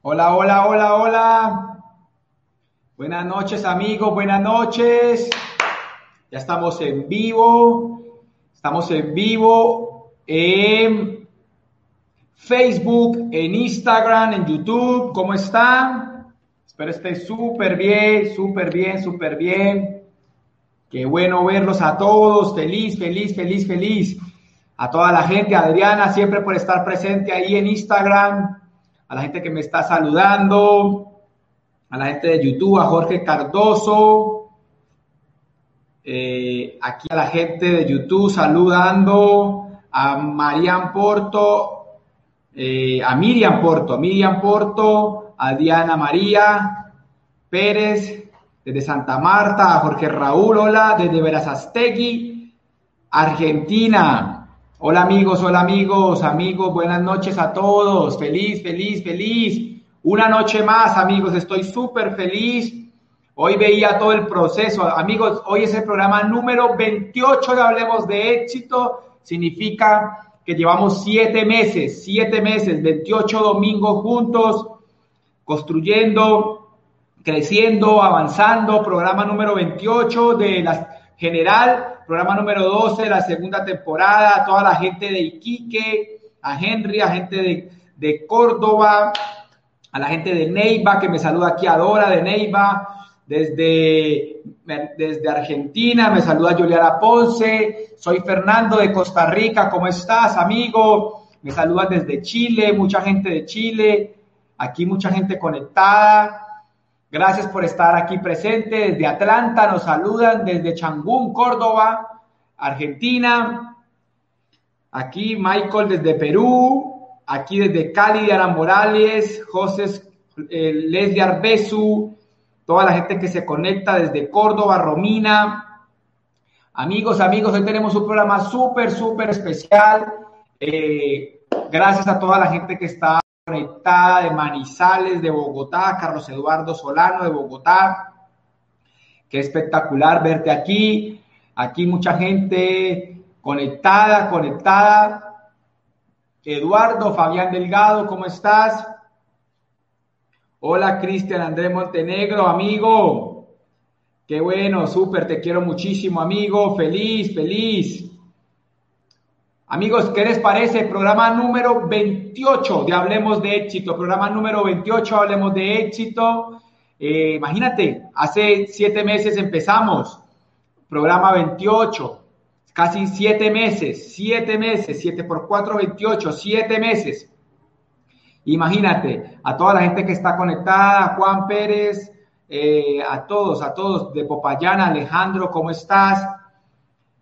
Hola, hola, hola, hola. Buenas noches amigos, buenas noches. Ya estamos en vivo. Estamos en vivo en Facebook, en Instagram, en YouTube. ¿Cómo están? Espero estén súper bien, súper bien, súper bien. Qué bueno verlos a todos. Feliz, feliz, feliz, feliz. A toda la gente, Adriana, siempre por estar presente ahí en Instagram. A la gente que me está saludando. A la gente de YouTube, a Jorge Cardoso. Eh, aquí a la gente de YouTube saludando. A Marian Porto. Eh, a Miriam Porto. A Miriam Porto. A Diana María Pérez desde Santa Marta, a Jorge Raúl, hola, desde Verazastegui, Argentina. Hola amigos, hola amigos, amigos, buenas noches a todos. Feliz, feliz, feliz. Una noche más, amigos, estoy súper feliz. Hoy veía todo el proceso. Amigos, hoy es el programa número 28 de Hablemos de Éxito. Significa que llevamos siete meses, siete meses, 28 domingos juntos, construyendo creciendo, avanzando, programa número 28 de la general, programa número 12 de la segunda temporada, a toda la gente de Iquique, a Henry, a gente de, de Córdoba, a la gente de Neiva, que me saluda aquí, Dora de Neiva, desde, desde Argentina, me saluda Juliana Ponce, soy Fernando de Costa Rica, ¿cómo estás, amigo? Me saludan desde Chile, mucha gente de Chile, aquí mucha gente conectada. Gracias por estar aquí presente. Desde Atlanta nos saludan, desde Changún, Córdoba, Argentina. Aquí Michael desde Perú. Aquí desde Cali, Diana Morales, José eh, Leslie Arbesu, toda la gente que se conecta desde Córdoba, Romina. Amigos, amigos, hoy tenemos un programa súper, súper especial. Eh, gracias a toda la gente que está conectada de Manizales, de Bogotá, Carlos Eduardo Solano de Bogotá. Qué espectacular verte aquí. Aquí mucha gente conectada, conectada. Eduardo, Fabián Delgado, ¿cómo estás? Hola, Cristian Andrés Montenegro, amigo. Qué bueno, súper, te quiero muchísimo, amigo. Feliz, feliz. Amigos, ¿qué les parece? Programa número 28 de Hablemos de Éxito. Programa número 28, Hablemos de Éxito. Eh, imagínate, hace siete meses empezamos. Programa 28. Casi siete meses. Siete meses. Siete por cuatro, 28. Siete meses. Imagínate, a toda la gente que está conectada, a Juan Pérez, eh, a todos, a todos, de Popayán, Alejandro, ¿cómo estás?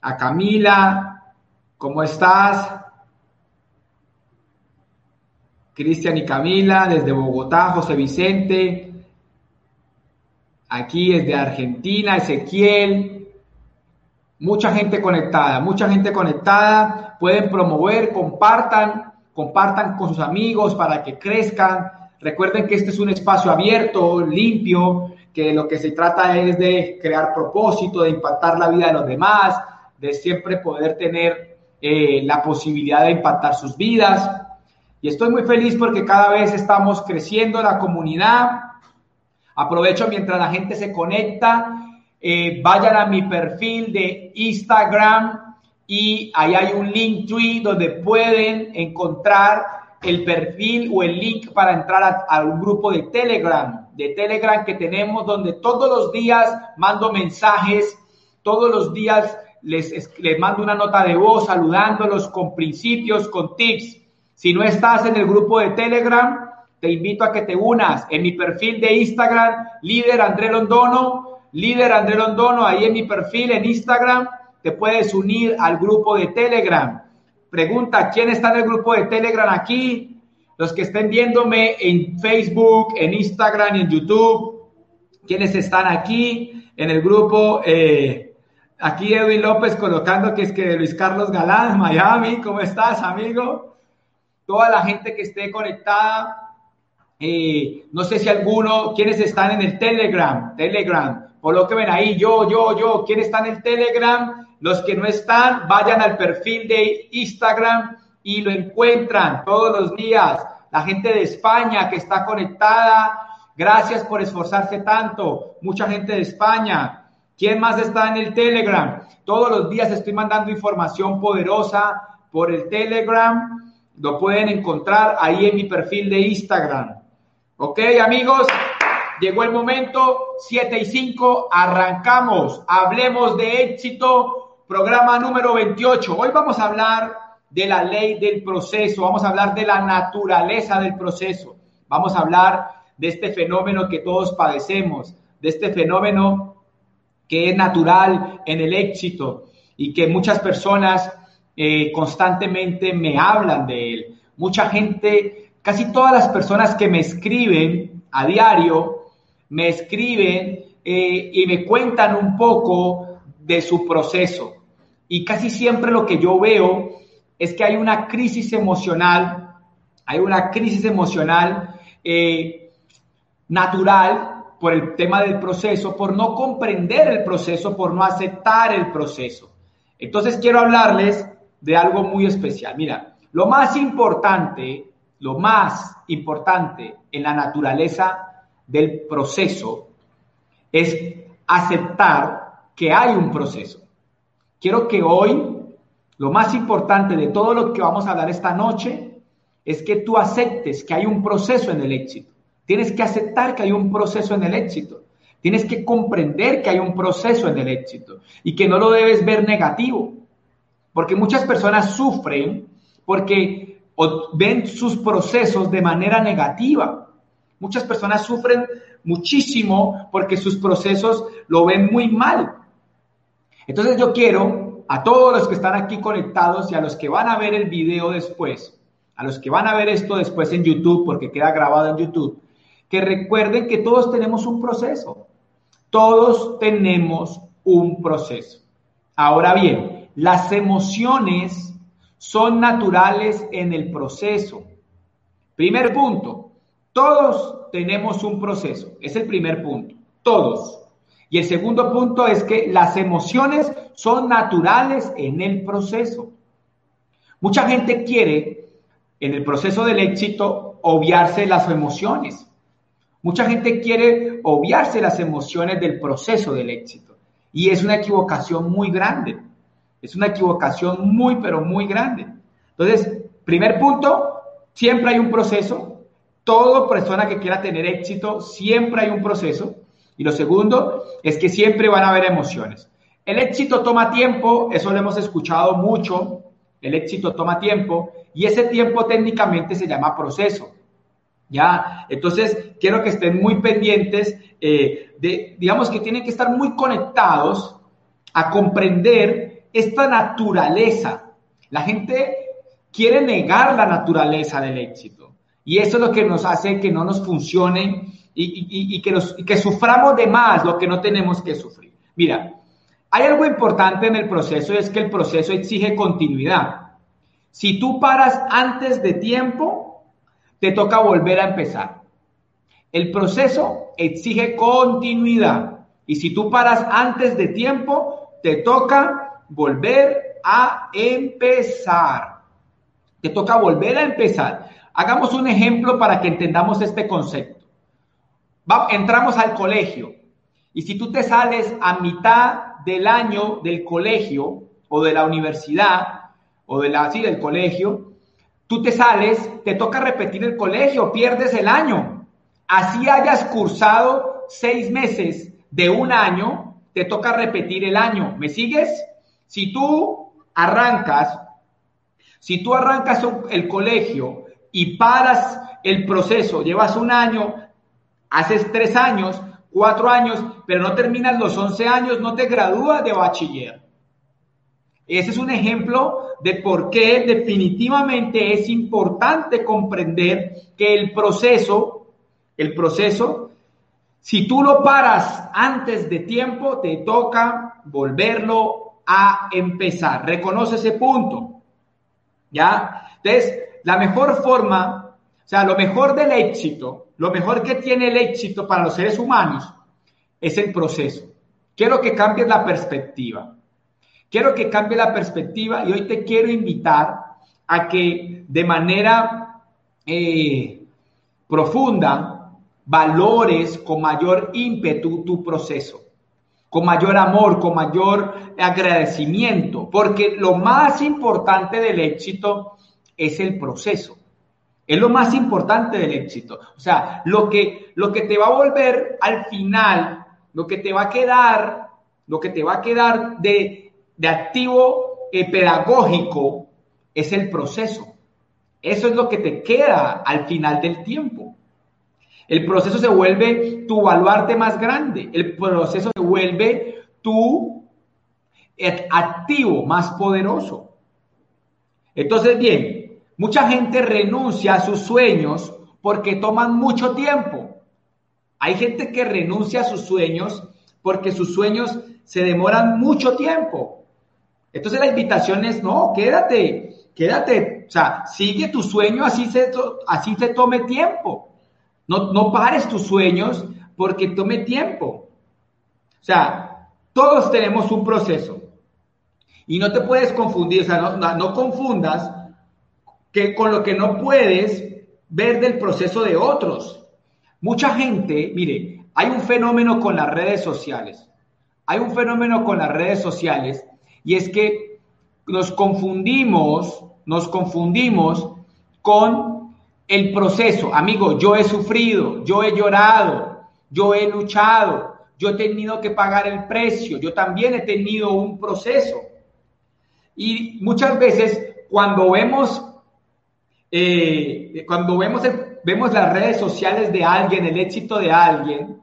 A Camila, ¿Cómo estás? Cristian y Camila, desde Bogotá, José Vicente, aquí desde Argentina, Ezequiel, mucha gente conectada, mucha gente conectada, pueden promover, compartan, compartan con sus amigos para que crezcan. Recuerden que este es un espacio abierto, limpio, que lo que se trata es de crear propósito, de impactar la vida de los demás, de siempre poder tener eh, la posibilidad de impactar sus vidas. Y estoy muy feliz porque cada vez estamos creciendo la comunidad. Aprovecho mientras la gente se conecta, eh, vayan a mi perfil de Instagram y ahí hay un link tree donde pueden encontrar el perfil o el link para entrar a, a, un grupo de Telegram, de Telegram que tenemos donde todos los días mando mensajes, todos los días les, mando una nota de voz saludándolos con principios, con tips. Si no estás en el grupo de Telegram, te invito a que te unas en mi perfil de Instagram, líder André Londono, líder André Londono, ahí en mi perfil en Instagram, te puedes unir al grupo de Telegram. Pregunta, ¿quién está en el grupo de Telegram aquí? Los que estén viéndome en Facebook, en Instagram en YouTube, ¿quiénes están aquí en el grupo? Eh, Aquí Edwin López colocando que es que Luis Carlos Galán, Miami, ¿cómo estás, amigo? Toda la gente que esté conectada, eh, no sé si alguno, ¿quiénes están en el Telegram? Telegram, ven ahí, yo, yo, yo, ¿quién está en el Telegram? Los que no están, vayan al perfil de Instagram y lo encuentran todos los días. la gente de España que está conectada, gracias por esforzarse tanto, mucha gente de España. ¿Quién más está en el Telegram? Todos los días estoy mandando información poderosa por el Telegram. Lo pueden encontrar ahí en mi perfil de Instagram. Ok, amigos, llegó el momento. 7 y 5, arrancamos. Hablemos de éxito, programa número 28. Hoy vamos a hablar de la ley del proceso, vamos a hablar de la naturaleza del proceso, vamos a hablar de este fenómeno que todos padecemos, de este fenómeno que es natural en el éxito y que muchas personas eh, constantemente me hablan de él. Mucha gente, casi todas las personas que me escriben a diario, me escriben eh, y me cuentan un poco de su proceso. Y casi siempre lo que yo veo es que hay una crisis emocional, hay una crisis emocional eh, natural por el tema del proceso, por no comprender el proceso, por no aceptar el proceso. Entonces quiero hablarles de algo muy especial. Mira, lo más importante, lo más importante en la naturaleza del proceso es aceptar que hay un proceso. Quiero que hoy lo más importante de todo lo que vamos a hablar esta noche es que tú aceptes que hay un proceso en el éxito. Tienes que aceptar que hay un proceso en el éxito. Tienes que comprender que hay un proceso en el éxito y que no lo debes ver negativo. Porque muchas personas sufren porque ven sus procesos de manera negativa. Muchas personas sufren muchísimo porque sus procesos lo ven muy mal. Entonces yo quiero a todos los que están aquí conectados y a los que van a ver el video después, a los que van a ver esto después en YouTube, porque queda grabado en YouTube, que recuerden que todos tenemos un proceso. Todos tenemos un proceso. Ahora bien, las emociones son naturales en el proceso. Primer punto, todos tenemos un proceso. Es el primer punto. Todos. Y el segundo punto es que las emociones son naturales en el proceso. Mucha gente quiere, en el proceso del éxito, obviarse las emociones. Mucha gente quiere obviarse las emociones del proceso del éxito. Y es una equivocación muy grande. Es una equivocación muy, pero muy grande. Entonces, primer punto, siempre hay un proceso. Toda persona que quiera tener éxito, siempre hay un proceso. Y lo segundo es que siempre van a haber emociones. El éxito toma tiempo, eso lo hemos escuchado mucho, el éxito toma tiempo y ese tiempo técnicamente se llama proceso. ¿Ya? Entonces, quiero que estén muy pendientes eh, de, digamos que tienen que estar muy conectados a comprender esta naturaleza. La gente quiere negar la naturaleza del éxito y eso es lo que nos hace que no nos funcione y, que, nos, que suframos de más lo que no tenemos que sufrir. Mira, hay algo importante en el proceso y es que el proceso exige continuidad. Si tú paras antes de tiempo, te toca volver a empezar. El proceso exige continuidad. Y si tú paras antes de tiempo, te toca volver a empezar. Te toca volver a empezar. Hagamos un ejemplo para que entendamos este concepto entramos al colegio y si tú te sales a mitad del año del colegio o de la universidad o de la, sí, del colegio, tú te sales, te toca repetir el colegio, pierdes el año. Así hayas cursado seis meses de un año, te toca repetir el año. ¿Me sigues? Si tú arrancas, si tú arrancas el colegio y paras el proceso, llevas un año, haces tres años, cuatro años, pero no terminas los once años, no te gradúas de bachiller. Ese es un ejemplo de por qué definitivamente es importante comprender que el proceso, el proceso, si tú lo paras antes de tiempo, te toca volverlo a empezar. Reconoce ese punto. ¿Ya? Entonces, la mejor forma, o sea, lo mejor del éxito lo mejor que tiene el éxito para los seres humanos es el proceso. Quiero que cambies la perspectiva. Quiero que cambie la perspectiva y hoy te quiero invitar a que de manera eh, profunda, valores con mayor ímpetu tu proceso, con mayor amor, con mayor agradecimiento, porque lo más importante del éxito es el proceso. Es lo más importante del éxito. O sea, lo que, lo que te va a volver al final, lo que te va a quedar, lo que te va a quedar de, activo eh, pedagógico es el proceso. Eso es lo que te queda al final del tiempo. El proceso se vuelve tu baluarte más grande. El proceso se vuelve tu eh, activo más poderoso. Entonces, bien, Mucha gente renuncia a sus sueños porque toman mucho tiempo. Hay gente que renuncia a sus sueños porque sus sueños se demoran mucho tiempo. Entonces la invitación es, no, quédate, quédate, o sea, sigue tu sueño, así se, así tome tiempo. No, no pares tus sueños porque tome tiempo. O sea, todos tenemos un proceso. Y no te puedes confundir, o sea, no, no confundas que con lo que no puedes ver del proceso de otros. Mucha gente, mire, hay un fenómeno con las redes sociales. Hay un fenómeno con las redes sociales y es que nos confundimos, nos confundimos con el proceso. Amigo, yo he sufrido, yo he llorado, yo he luchado, yo he tenido que pagar el precio, yo también he tenido un proceso. Y muchas veces cuando vemos eh, cuando vemos, vemos las redes sociales de alguien, el éxito de alguien,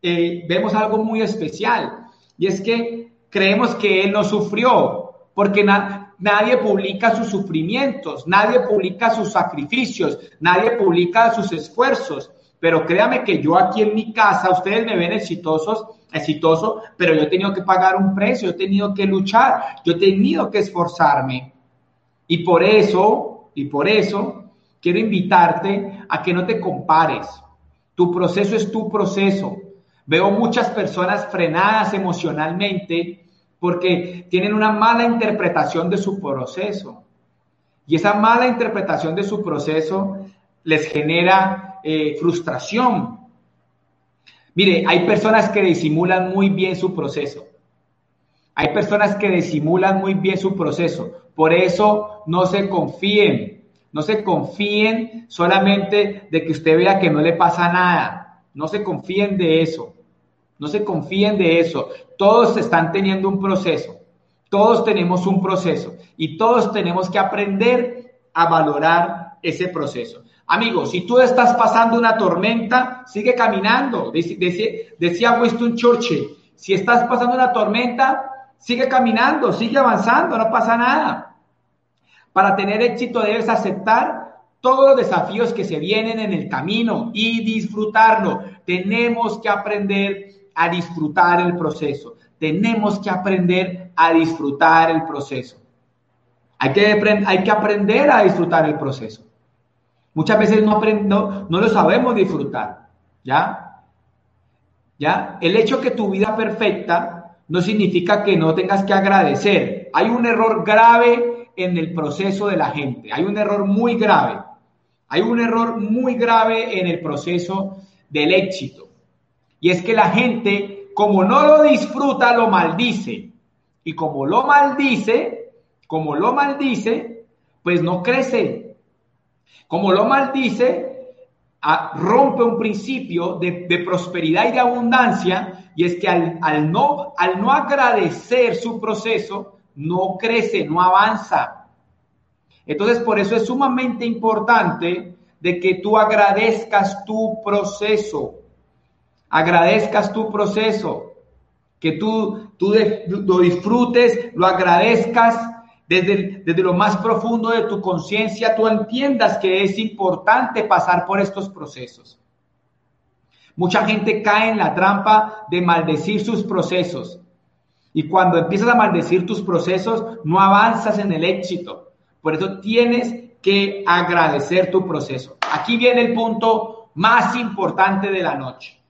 eh, vemos algo muy especial. Y es que creemos que él no sufrió, porque nadie publica sus sufrimientos, nadie publica sus sacrificios, nadie publica sus esfuerzos. Pero créame que yo aquí en mi casa, ustedes me ven exitosos, exitoso, pero yo he tenido que pagar un precio, he tenido que luchar, yo he tenido que esforzarme. Y por eso y por eso quiero invitarte a que no te compares. Tu proceso es tu proceso. Veo muchas personas frenadas emocionalmente porque tienen una mala interpretación de su proceso. Y esa mala interpretación de su proceso les genera eh, frustración. Mire, hay personas que disimulan muy bien su proceso. Hay personas que disimulan muy bien su proceso. Por eso no se confíen. No se confíen solamente de que usted vea que no le pasa nada. No se confíen de eso. No se confíen de eso. Todos están teniendo un proceso. Todos tenemos un proceso. Y todos tenemos que aprender a valorar ese proceso. Amigos, si tú estás pasando una tormenta, sigue caminando. Decía, Winston Churchill, si estás pasando una tormenta, Sigue caminando, sigue avanzando, no pasa nada. Para tener éxito debes aceptar todos los desafíos que se vienen en el camino y disfrutarlo. Tenemos que aprender a disfrutar el proceso. Tenemos que aprender a disfrutar el proceso. Hay que, hay que aprender a disfrutar el proceso. Muchas veces no, no, no lo sabemos disfrutar. ¿Ya? ¿Ya? El hecho que tu vida perfecta no significa que no tengas que agradecer. Hay un error grave en el proceso de la gente, hay un error muy grave. Hay un error muy grave en el proceso del éxito. Y es que la gente, como no lo disfruta, lo maldice. Y como lo maldice, como lo maldice, pues no crece. Como lo maldice, rompe un principio de, prosperidad y de abundancia y es que al, no, al no agradecer su proceso, no crece, no avanza. Entonces, por eso es sumamente importante de que tú agradezcas tu proceso, agradezcas tu proceso, que tú, tú lo disfrutes, lo agradezcas desde, desde lo más profundo de tu conciencia, tú entiendas que es importante pasar por estos procesos. Mucha gente cae en la trampa de maldecir sus procesos. Y cuando empiezas a maldecir tus procesos, no avanzas en el éxito. Por eso tienes que agradecer tu proceso. Aquí viene el punto más importante de la noche.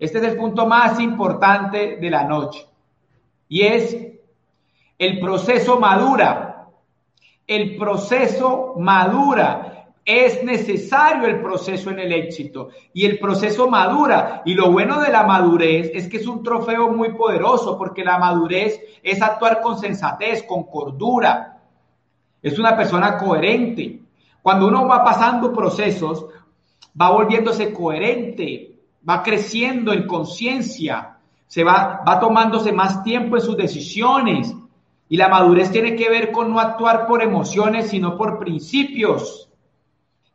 Este es el punto más importante de la noche. Y es el proceso madura. El proceso madura. Es necesario el proceso en el éxito y el proceso madura. Y lo bueno de la madurez es que es un trofeo muy poderoso porque la madurez es actuar con sensatez, con cordura. Es una persona coherente. Cuando uno va pasando procesos, va volviéndose coherente, va creciendo en conciencia, se va, va tomándose más tiempo en sus decisiones. Y la madurez tiene que ver con no actuar por emociones, sino por principios.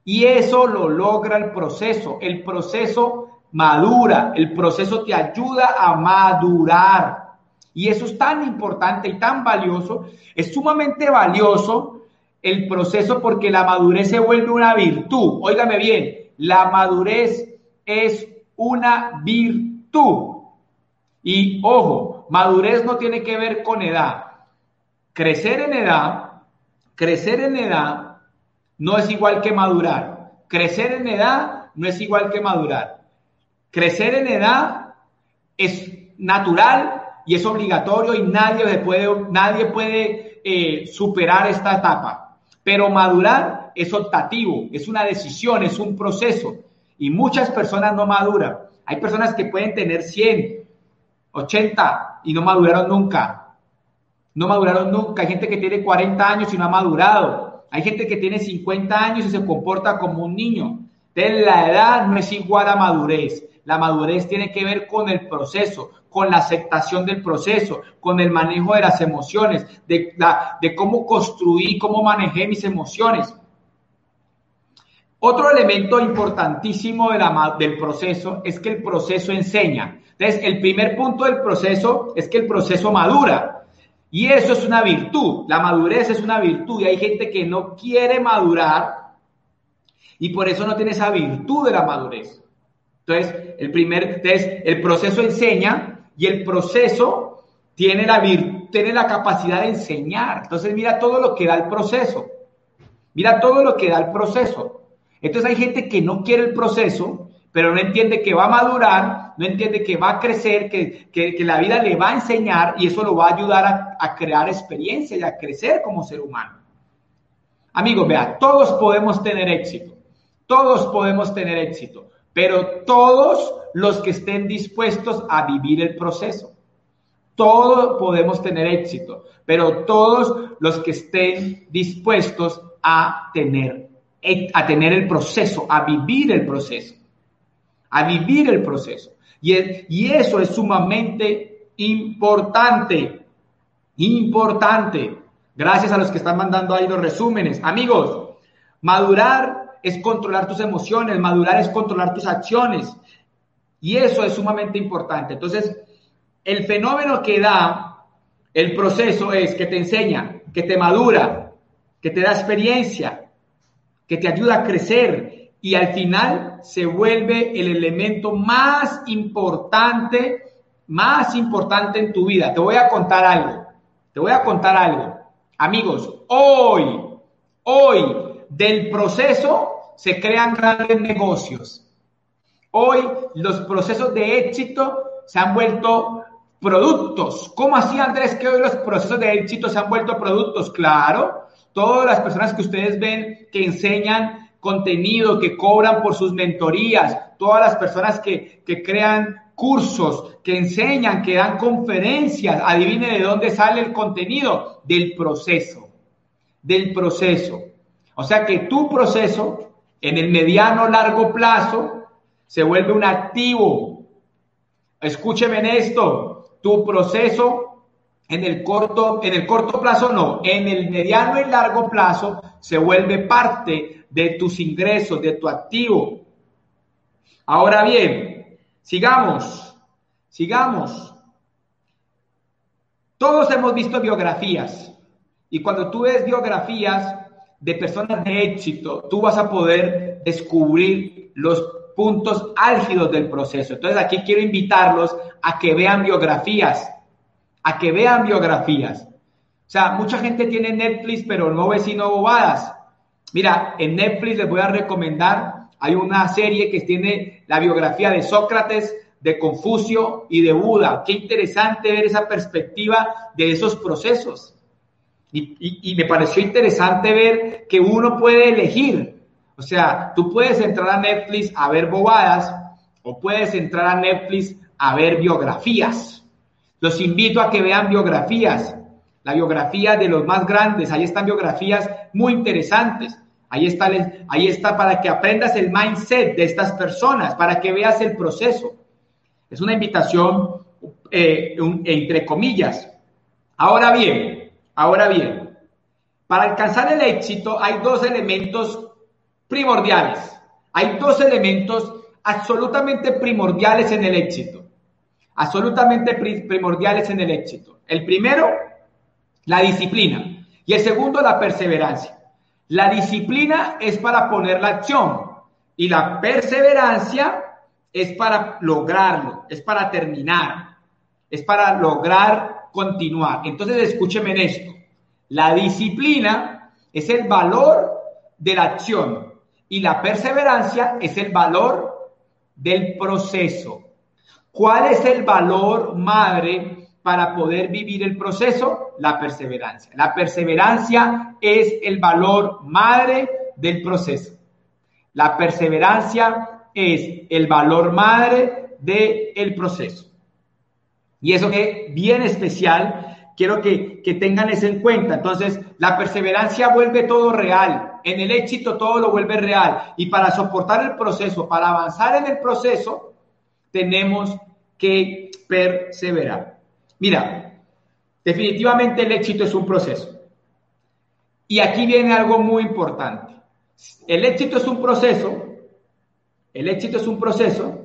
Y eso lo logra el proceso. El proceso madura, el proceso te ayuda a madurar. Y eso es tan importante y tan valioso. Es sumamente valioso el proceso porque la madurez se vuelve una virtud. Óigame bien, la madurez es una virtud. Y ojo, madurez no tiene que ver con edad. Crecer en edad, crecer en edad no es igual que madurar. Crecer en edad no es igual que madurar. Crecer en edad es natural y es obligatorio y nadie puede, nadie puede eh, superar esta etapa. Pero madurar es optativo, es una decisión, es un proceso. Y muchas personas no maduran. Hay personas que pueden tener 100, 80 y no maduraron nunca. No maduraron nunca. Hay gente que tiene 40 años y no ha madurado. Hay gente que tiene 50 años y se comporta como un niño. La edad no es igual a madurez. La madurez tiene que ver con el proceso, con la aceptación del proceso, con el manejo de las emociones, de, la, de cómo construí, cómo manejé mis emociones. Otro elemento importantísimo del proceso es que el proceso enseña. Entonces, el primer punto del proceso es que el proceso madura. Y eso es una virtud. La madurez es una virtud. Y hay gente que no quiere madurar y por eso no tiene esa virtud de la madurez. Entonces, el primer, entonces, el proceso enseña y el proceso tiene la, tiene la capacidad de enseñar. Entonces, mira todo lo que da el proceso. Mira todo lo que da el proceso. Entonces, hay gente que no quiere el proceso pero no entiende que va a madurar, no entiende que va a crecer, que, la vida le va a enseñar y eso lo va a ayudar a, a crear experiencia y a crecer como ser humano. Amigos, vea, todos podemos tener éxito, todos podemos tener éxito, pero todos los que estén dispuestos a vivir el proceso. Todos podemos tener éxito, pero todos los que estén dispuestos a tener, a tener el proceso, a vivir el proceso a vivir el proceso. Y, eso es sumamente importante, importante. Gracias a los que están mandando ahí los resúmenes. Amigos, madurar es controlar tus emociones, madurar es controlar tus acciones. Y eso es sumamente importante. Entonces, el fenómeno que da el proceso es que te enseña, que te madura, que te da experiencia, que te ayuda a crecer, y al final se vuelve el elemento más importante, más importante en tu vida. Te voy a contar algo, te voy a contar algo. Amigos, hoy, hoy del proceso se crean grandes negocios. Hoy los procesos de éxito se han vuelto productos. ¿Cómo así, Andrés, que hoy los procesos de éxito se han vuelto productos? Claro, todas las personas que ustedes ven que enseñan contenido, que cobran por sus mentorías, todas las personas que, crean cursos, que enseñan, que dan conferencias, adivine de dónde sale el contenido, del proceso, del proceso. O sea que tu proceso en el mediano largo plazo se vuelve un activo. Escúcheme en esto, tu proceso en el corto, en el corto plazo no, en el mediano y largo plazo se vuelve parte de tus ingresos, de tu activo. Ahora bien, sigamos, sigamos. Todos hemos visto biografías y cuando tú ves biografías de personas de éxito, tú vas a poder descubrir los puntos álgidos del proceso. Entonces aquí quiero invitarlos a que vean biografías, a que vean biografías. O sea, mucha gente tiene Netflix, pero no ve sino bobadas. Mira, en Netflix les voy a recomendar, hay una serie que tiene la biografía de Sócrates, de Confucio y de Buda. Qué interesante ver esa perspectiva de esos procesos. Y, me pareció interesante ver que uno puede elegir. O sea, tú puedes entrar a Netflix a ver bobadas o puedes entrar a Netflix a ver biografías. Los invito a que vean biografías, la biografía de los más grandes. Ahí están biografías muy interesantes. Ahí está, ahí está para que aprendas el mindset de estas personas, para que veas el proceso. Es una invitación eh, entre comillas. Ahora bien, ahora bien, para alcanzar el éxito hay dos elementos primordiales. Hay dos elementos absolutamente primordiales en el éxito. Absolutamente primordiales en el éxito. El primero, la disciplina. Y el segundo, la perseverancia. La disciplina es para poner la acción y la perseverancia es para lograrlo, es para terminar, es para lograr continuar. Entonces, escúcheme en esto. La disciplina es el valor de la acción y la perseverancia es el valor del proceso. ¿Cuál es el valor madre para poder vivir el proceso? La perseverancia. La perseverancia es el valor madre del proceso. La perseverancia es el valor madre del proceso. Y eso que bien especial, quiero que, que tengan eso en cuenta. Entonces, la perseverancia vuelve todo real. En el éxito todo lo vuelve real. Y para soportar el proceso, para avanzar en el proceso, tenemos que perseverar. Mira, definitivamente el éxito es un proceso. Y aquí viene algo muy importante. El éxito es un proceso. El éxito es un proceso.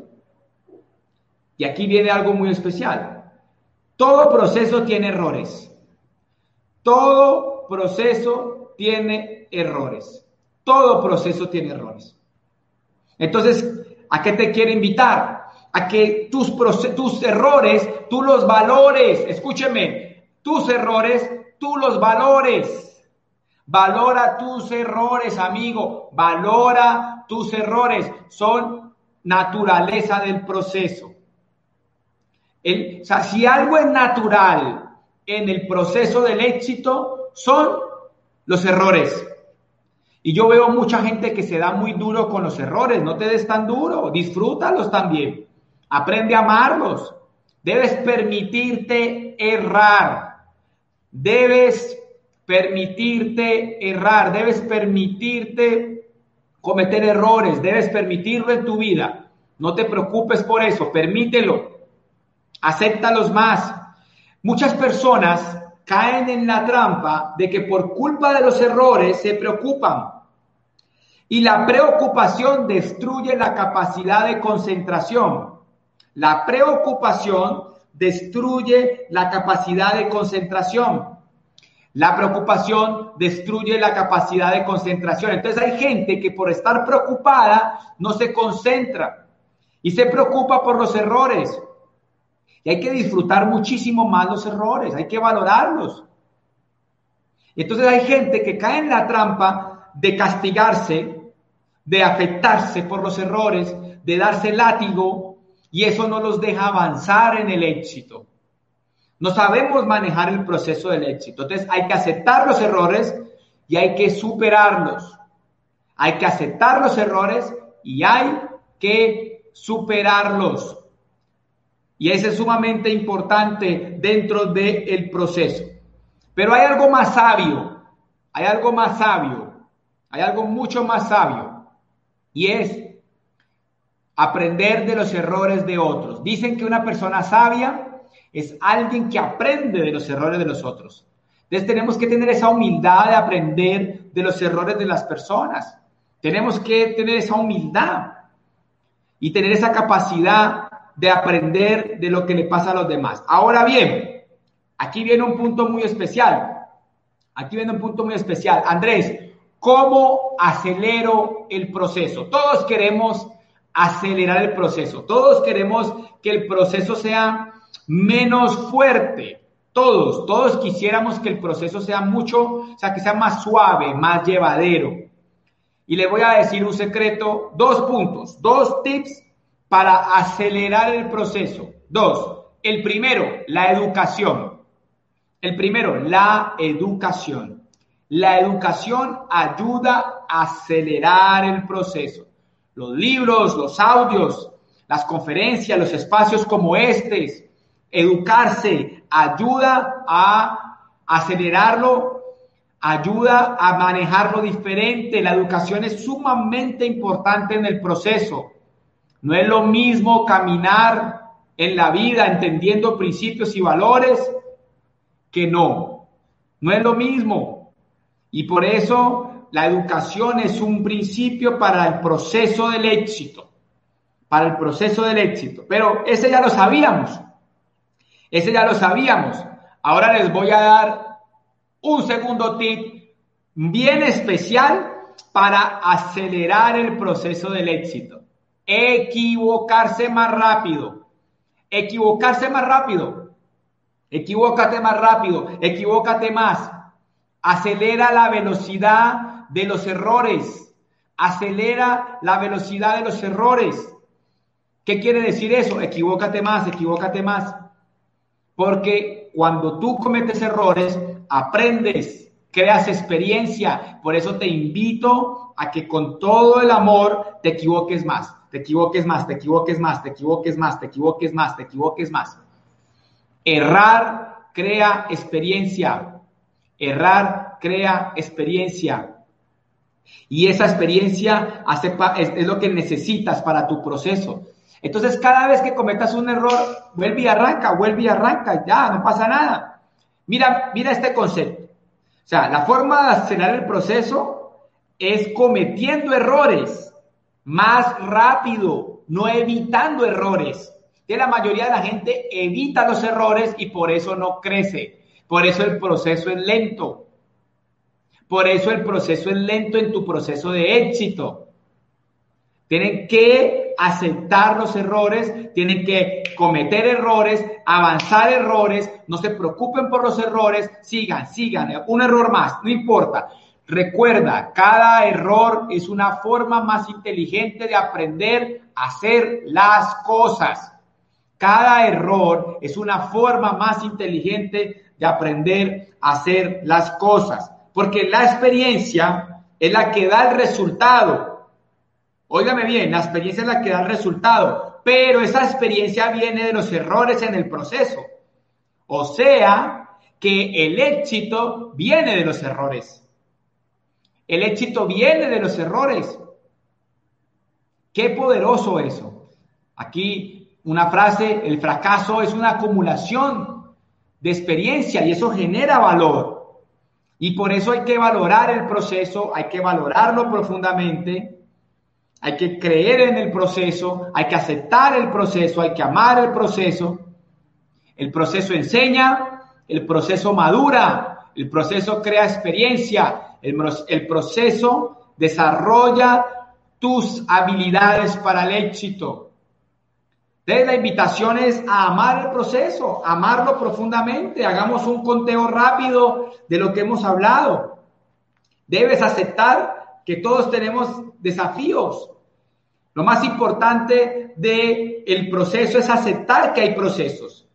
Y aquí viene algo muy especial. Todo proceso tiene errores. Todo proceso tiene errores. Todo proceso tiene errores. Entonces, ¿a qué te quiero invitar? A que tus, tus errores, tú los valores. Escúcheme, tus errores, tú los valores. Valora tus errores, amigo. Valora tus errores. Son naturaleza del proceso. El, o sea, si algo es natural en el proceso del éxito, son los errores. Y yo veo mucha gente que se da muy duro con los errores. No te des tan duro, disfrútalos también. Aprende a amarlos. Debes permitirte errar. Debes permitirte errar. Debes permitirte cometer errores. Debes permitirlo en tu vida. No te preocupes por eso. Permítelo. Acéptalos más. Muchas personas caen en la trampa de que por culpa de los errores se preocupan. Y la preocupación destruye la capacidad de concentración. La preocupación destruye la capacidad de concentración. La preocupación destruye la capacidad de concentración. Entonces hay gente que por estar preocupada no se concentra y se preocupa por los errores. Y hay que disfrutar muchísimo más los errores, hay que valorarlos. Entonces hay gente que cae en la trampa de castigarse, de afectarse por los errores, de darse látigo, y eso no los deja avanzar en el éxito. No sabemos manejar el proceso del éxito. Entonces hay que aceptar los errores y hay que superarlos. Hay que aceptar los errores y hay que superarlos. Y eso es sumamente importante dentro del proceso. Pero hay algo más sabio, hay algo más sabio, hay algo mucho más sabio. Y es aprender de los errores de otros. Dicen que una persona sabia es alguien que aprende de los errores de los otros. Entonces tenemos que tener esa humildad de aprender de los errores de las personas. Tenemos que tener esa humildad y tener esa capacidad de aprender de lo que le pasa a los demás. Ahora bien, aquí viene un punto muy especial. Aquí viene un punto muy especial. Andrés, ¿cómo acelero el proceso? Todos queremos acelerar el proceso. Todos queremos que el proceso sea menos fuerte. Todos, todos quisiéramos que el proceso sea mucho, o sea, que sea más suave, más llevadero. Y le voy a decir un secreto, dos puntos, dos tips para acelerar el proceso. Dos, el primero, la educación. El primero, la educación. La educación ayuda acelerar el proceso. Los libros, los audios, las conferencias, los espacios como este, educarse, ayuda a acelerarlo, ayuda a manejarlo diferente. La educación es sumamente importante en el proceso. No es lo mismo caminar en la vida entendiendo principios y valores que no. No es lo mismo. Y por eso la educación es un principio para el proceso del éxito. Para el proceso del éxito. Pero ese ya lo sabíamos. Ese ya lo sabíamos. Ahora les voy a dar un segundo tip bien especial para acelerar el proceso del éxito. Equivocarse más rápido. Equivocarse más rápido. Equivócate más rápido. Equivócate más. Acelera la velocidad de los errores. Acelera la velocidad de los errores. ¿Qué quiere decir eso? Equivócate más, equivócate más. Porque cuando tú cometes errores, aprendes, creas experiencia. Por eso te invito a que con todo el amor te equivoques más, te equivoques más, te equivoques más, te equivoques más, te equivoques más, te equivoques más. Errar crea experiencia. Errar crea experiencia. Y esa experiencia es, lo que necesitas para tu proceso. Entonces, cada vez que cometas un error, vuelve y arranca, vuelve y arranca, ya, no pasa nada. Mira, mira este concepto. O sea, la forma de acelerar el proceso es cometiendo errores más rápido, no evitando errores. Que la mayoría de la gente evita los errores y por eso no crece. Por eso el proceso es lento. Por eso el proceso es lento en tu proceso de éxito. Tienen que aceptar los errores, tienen que cometer errores, avanzar errores, no se preocupen por los errores, sigan, sigan, un error más, no importa. Recuerda, cada error es una forma más inteligente de aprender a hacer las cosas. Cada error es una forma más inteligente de aprender a hacer las cosas, porque la experiencia es la que da el resultado. Óigame bien, la experiencia es la que da el resultado, pero esa experiencia viene de los errores en el proceso. O sea, que el éxito viene de los errores. El éxito viene de los errores. Qué poderoso eso. Aquí una frase, el fracaso es una acumulación de experiencia y eso genera valor. Y por eso hay que valorar el proceso, hay que valorarlo profundamente hay que creer en el proceso, hay que aceptar el proceso, hay que amar el proceso. El proceso enseña, el proceso madura, el proceso crea experiencia, el, proceso desarrolla tus habilidades para el éxito. La invitación es a amar el proceso, amarlo profundamente. Hagamos un conteo rápido de lo que hemos hablado. Debes aceptar que todos tenemos desafíos. Lo más importante del el proceso es aceptar que hay procesos.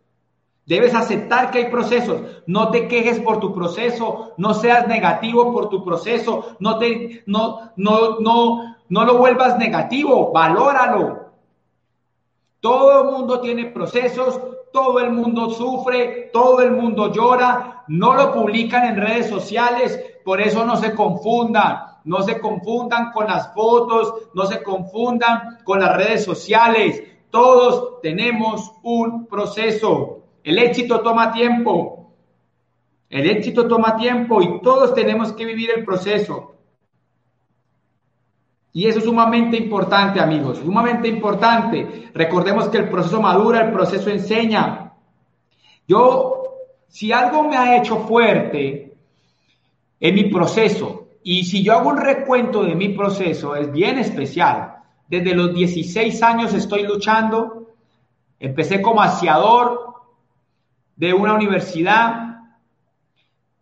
Debes aceptar que hay procesos. No te quejes por tu proceso, no seas negativo por tu proceso, no te no no no no lo vuelvas negativo, valóralo. Todo el mundo tiene procesos, todo el mundo sufre, todo el mundo llora, no lo publican en redes sociales, por eso no se confundan no se confundan con las fotos, no se confundan con las redes sociales. Todos tenemos un proceso. El éxito toma tiempo. El éxito toma tiempo y todos tenemos que vivir el proceso. Y eso es sumamente importante, amigos, sumamente importante. Recordemos que el proceso madura, el proceso enseña. Yo, si algo me ha hecho fuerte en mi proceso, y si yo hago un recuento de mi proceso, es bien especial. Desde los 16 años estoy luchando. Empecé como aseador de una universidad.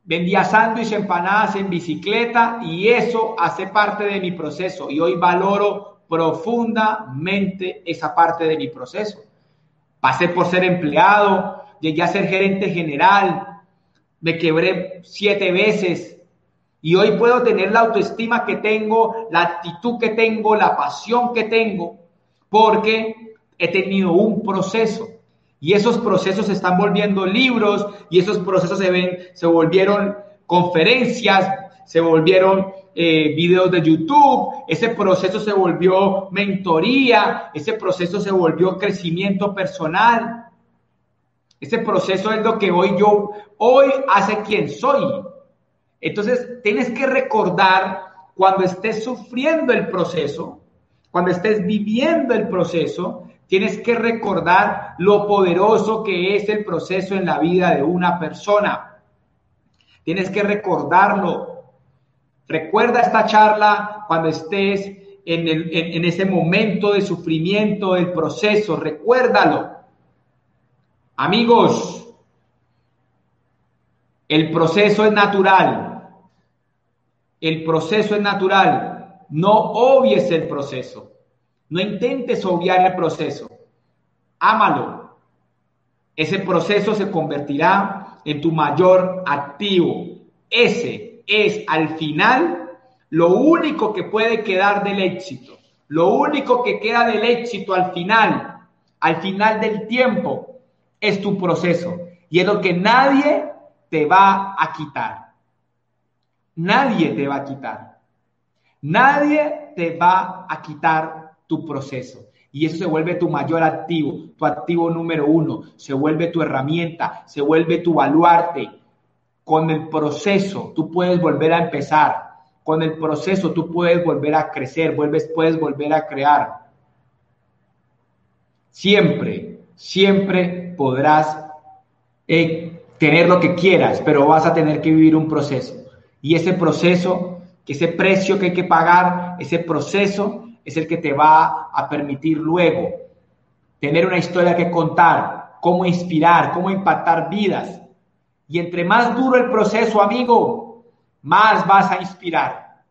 Vendía sándwiches, empanadas en bicicleta y eso hace parte de mi proceso. Y hoy valoro profundamente esa parte de mi proceso. Pasé por ser empleado, llegué a ser gerente general, me quebré siete veces, Y hoy puedo tener la autoestima que tengo, la actitud que tengo, la pasión que tengo, porque he tenido un proceso. Y esos procesos se están volviendo libros y esos procesos se, ven, se volvieron conferencias, se volvieron eh, videos de YouTube, ese proceso se volvió mentoría, ese proceso se volvió crecimiento personal. Ese proceso es lo que hoy yo, hoy hace quien soy. Entonces, tienes que recordar cuando estés sufriendo el proceso, cuando estés viviendo el proceso, tienes que recordar lo poderoso que es el proceso en la vida de una persona. Tienes que recordarlo. Recuerda esta charla cuando estés en, en, ese momento de sufrimiento del proceso. Recuérdalo. Amigos, el proceso es natural. El proceso es natural. No obvies el proceso. No intentes obviar el proceso. Ámalo. Ese proceso se convertirá en tu mayor activo. Ese es al final lo único que puede quedar del éxito. Lo único que queda del éxito al final, al final del tiempo, es tu proceso. Y es lo que nadie te va a quitar. Nadie te va a quitar. Nadie te va a quitar tu proceso. Y eso se vuelve tu mayor activo, tu activo número uno, se vuelve tu herramienta, se vuelve tu baluarte. Con el proceso tú puedes volver a empezar, con el proceso tú puedes volver a crecer, vuelves, puedes volver a crear. Siempre, siempre podrás eh, tener lo que quieras, pero vas a tener que vivir un proceso. Y ese proceso, ese precio que hay que pagar, ese proceso es el que te va a permitir luego tener una historia que contar, cómo inspirar, cómo impactar vidas. Y entre más duro el proceso, amigo, más vas a inspirar.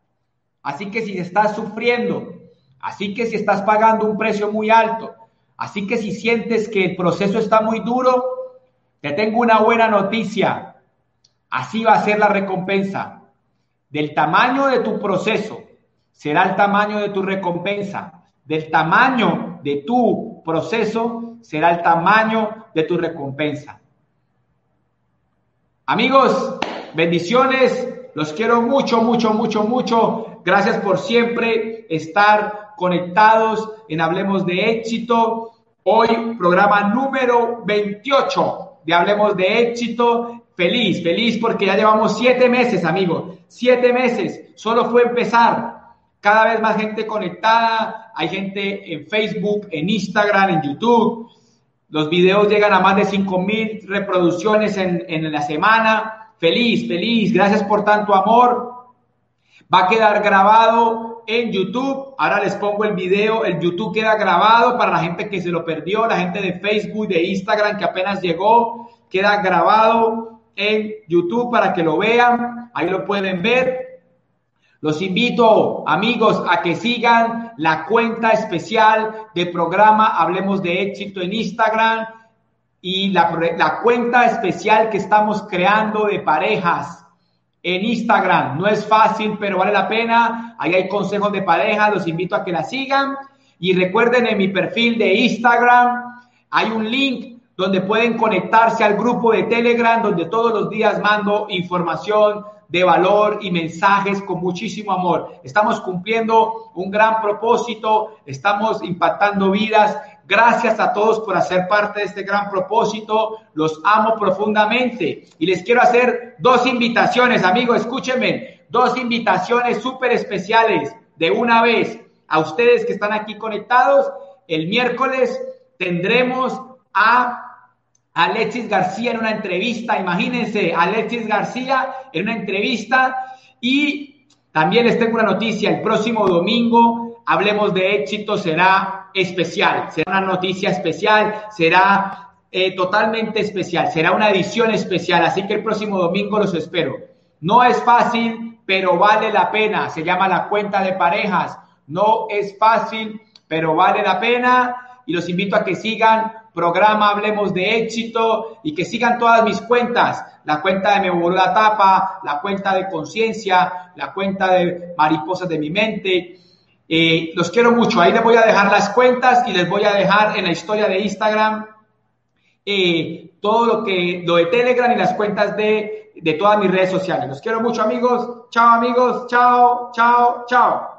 Así que si estás sufriendo, así que si estás pagando un precio muy alto, así que si sientes que el proceso está muy duro, te tengo una buena noticia. Así va a ser la recompensa. Del tamaño de tu proceso, será el tamaño de tu recompensa. Del tamaño de tu proceso será el tamaño de tu recompensa. Amigos, bendiciones. Los quiero mucho, mucho, mucho, mucho. Gracias por siempre estar conectados en Hablemos de Éxito. Hoy, programa número 28 de Hablemos de Éxito. Feliz, feliz porque ya llevamos siete meses, amigos. Siete meses. Solo fue empezar cada vez más gente conectada, hay gente en Facebook, en Instagram, en YouTube. Los videos llegan a más de 5 mil reproducciones en, en la semana. Feliz, feliz, gracias por tanto amor. Va a quedar grabado en YouTube. Ahora les pongo el video. El YouTube queda grabado para la gente que se lo perdió, la gente de Facebook, de Instagram que apenas llegó. Queda grabado en YouTube para que lo vean. Ahí lo pueden ver. Los invito, amigos, a que sigan la cuenta especial del programa Hablemos de Éxito en Instagram y la, cuenta especial que estamos creando de parejas en Instagram. No es fácil, pero vale la pena. Ahí hay consejos de pareja, los invito a que la sigan. Y recuerden en mi perfil de Instagram hay un link donde pueden conectarse al grupo de Telegram, donde todos los días mando información de valor y mensajes con muchísimo amor. Estamos cumpliendo un gran propósito, estamos impactando vidas. Gracias a todos por hacer parte de este gran propósito. Los amo profundamente. Y les quiero hacer dos invitaciones, amigos, escúchenme. Dos invitaciones súper especiales de una vez a ustedes que están aquí conectados. El miércoles tendremos a Alexis García en una entrevista, imagínense, Alexis García en una entrevista y también les tengo una noticia, el próximo domingo hablemos de éxito será especial, será una noticia especial, será eh, totalmente especial, será una edición especial, así que el próximo domingo los espero. No es fácil, pero vale la pena, se llama la cuenta de parejas, no es fácil, pero vale la pena y los invito a que sigan programa Hablemos de Éxito y que sigan todas mis cuentas, la cuenta de Me Voló la Tapa, la cuenta de Conciencia, la cuenta de Mariposas de mi Mente. Eh, los quiero mucho, ahí les voy a dejar las cuentas y les voy a dejar en la historia de Instagram eh, todo lo que, lo de Telegram y las cuentas de, de todas mis redes sociales. Los quiero mucho amigos, chao amigos, chao, chao, chao.